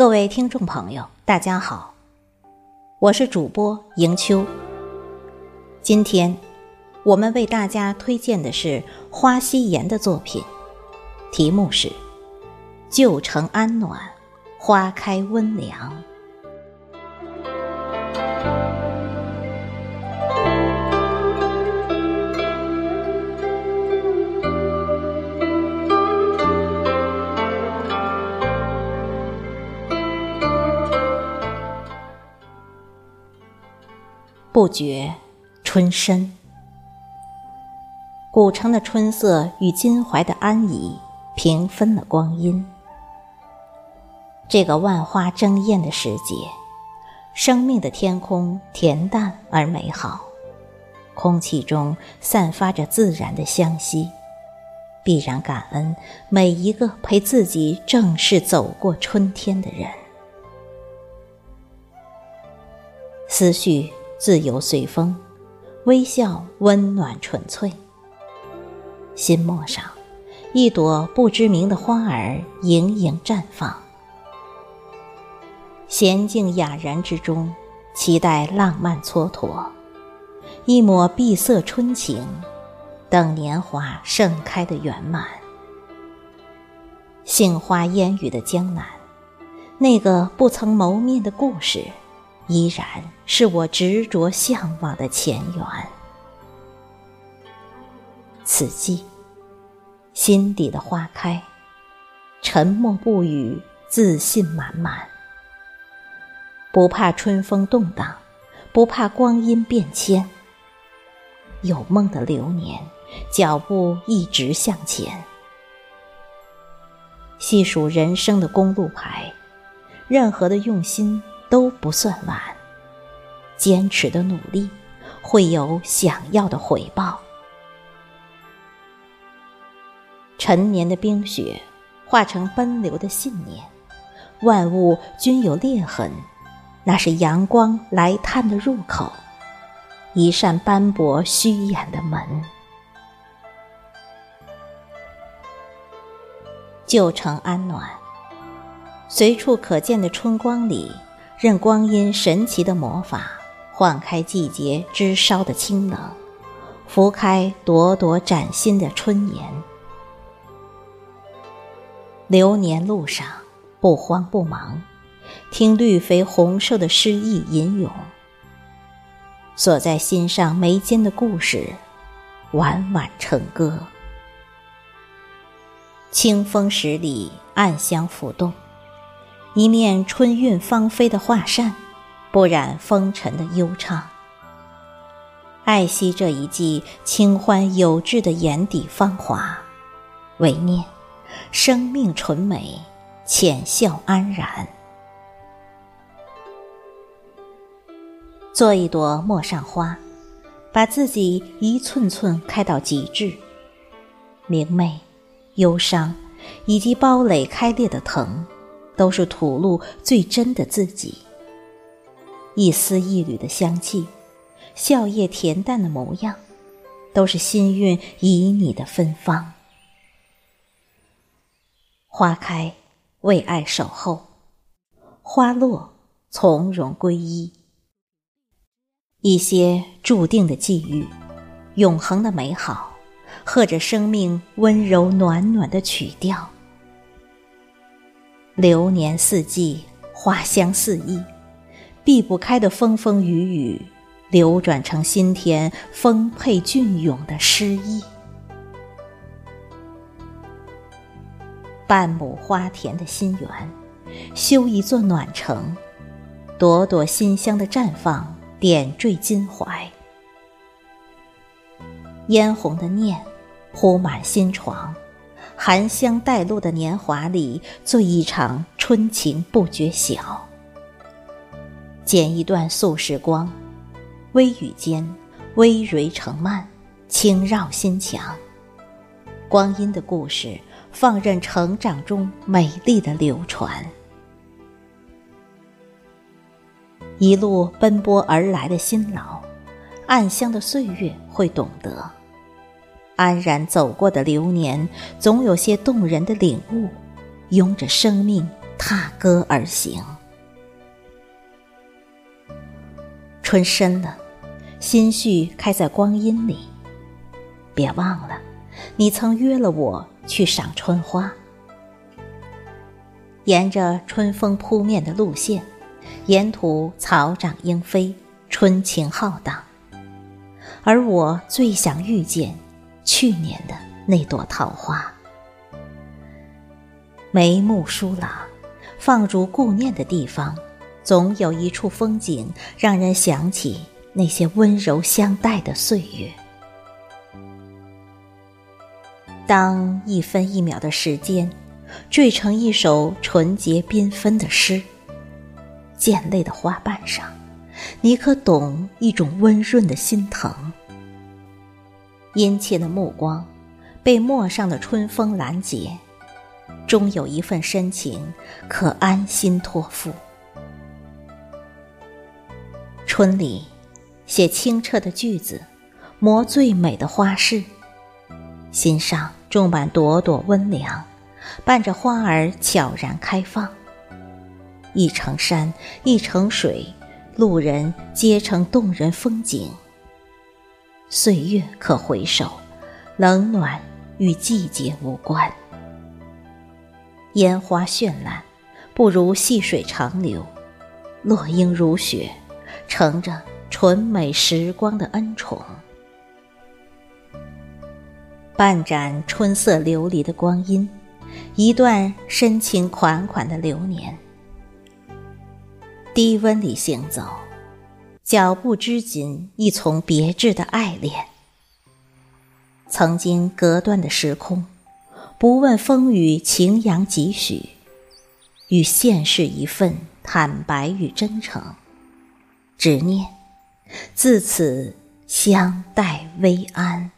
各位听众朋友，大家好，我是主播迎秋。今天我们为大家推荐的是花夕颜的作品，题目是《旧城安暖，花开温凉》。不觉春深，古城的春色与襟怀的安逸平分了光阴。这个万花争艳的时节，生命的天空恬淡而美好，空气中散发着自然的香息，必然感恩每一个陪自己正式走过春天的人。思绪。自由随风，微笑温暖纯粹。心陌上，一朵不知名的花儿盈盈绽放。娴静雅然之中，期待浪漫蹉跎。一抹碧色春情，等年华盛开的圆满。杏花烟雨的江南，那个不曾谋面的故事。依然是我执着向往的前缘。此际，心底的花开，沉默不语，自信满满。不怕春风动荡，不怕光阴变迁。有梦的流年，脚步一直向前。细数人生的公路牌，任何的用心。都不算晚，坚持的努力会有想要的回报。陈年的冰雪化成奔流的信念，万物均有裂痕，那是阳光来探的入口，一扇斑驳虚掩的门。旧城安暖，随处可见的春光里。任光阴神奇的魔法，晃开季节枝梢的清冷，拂开朵朵崭新的春颜。流年路上，不慌不忙，听绿肥红瘦的诗意吟咏。锁在心上眉间的故事，婉婉成歌。清风十里，暗香浮动。一面春韵芳菲的画扇，不染风尘的悠长。爱惜这一季清欢有致的眼底芳华，唯念生命纯美，浅笑安然。做一朵陌上花，把自己一寸寸开到极致。明媚、忧伤，以及包垒开裂的疼。都是吐露最真的自己，一丝一缕的香气，笑靥恬淡的模样，都是心韵旖旎的芬芳。花开，为爱守候；花落，从容归依。一些注定的际遇，永恒的美好，和着生命温柔暖暖的曲调。流年四季，花香四溢，避不开的风风雨雨，流转成心田丰沛隽永的诗意。半亩花田的心园，修一座暖城，朵朵馨香的绽放，点缀襟怀。嫣红的念，铺满心床。含香带露的年华里，做一场春情不觉晓。剪一段素时光，微雨间，微蕊成蔓，轻绕心墙。光阴的故事，放任成长中美丽的流传。一路奔波而来的辛劳，暗香的岁月会懂得。安然走过的流年，总有些动人的领悟，拥着生命踏歌而行。春深了，心绪开在光阴里。别忘了，你曾约了我去赏春花。沿着春风扑面的路线，沿途草长莺飞，春情浩荡。而我最想遇见去年的那朵桃花。眉目疏朗，放逐顾念的地方，总有一处风景让人想起那些温柔相待的岁月。当一分一秒的时间缀成一首纯洁缤纷的诗，溅泪的花瓣上，你可懂一种温润的心疼？殷切的目光被陌上的春风拦截。终有一份深情可安心托付。春里，写清澈的句子，磨最美的花式，心上种满朵朵温凉，伴着花儿悄然开放。一程山，一程水，路人皆成动人风景。岁月可回首，冷暖与季节无关。烟花绚烂，不如细水长流；落英如雪，乘着纯美时光的恩宠。半盏春色琉璃的光阴，一段深情款款的流年。低温里行走，脚步之紧，一丛别致的爱恋。曾经隔断的时空。不问风雨，晴阳几许，与现世一份坦白与真诚，执念自此相待微安。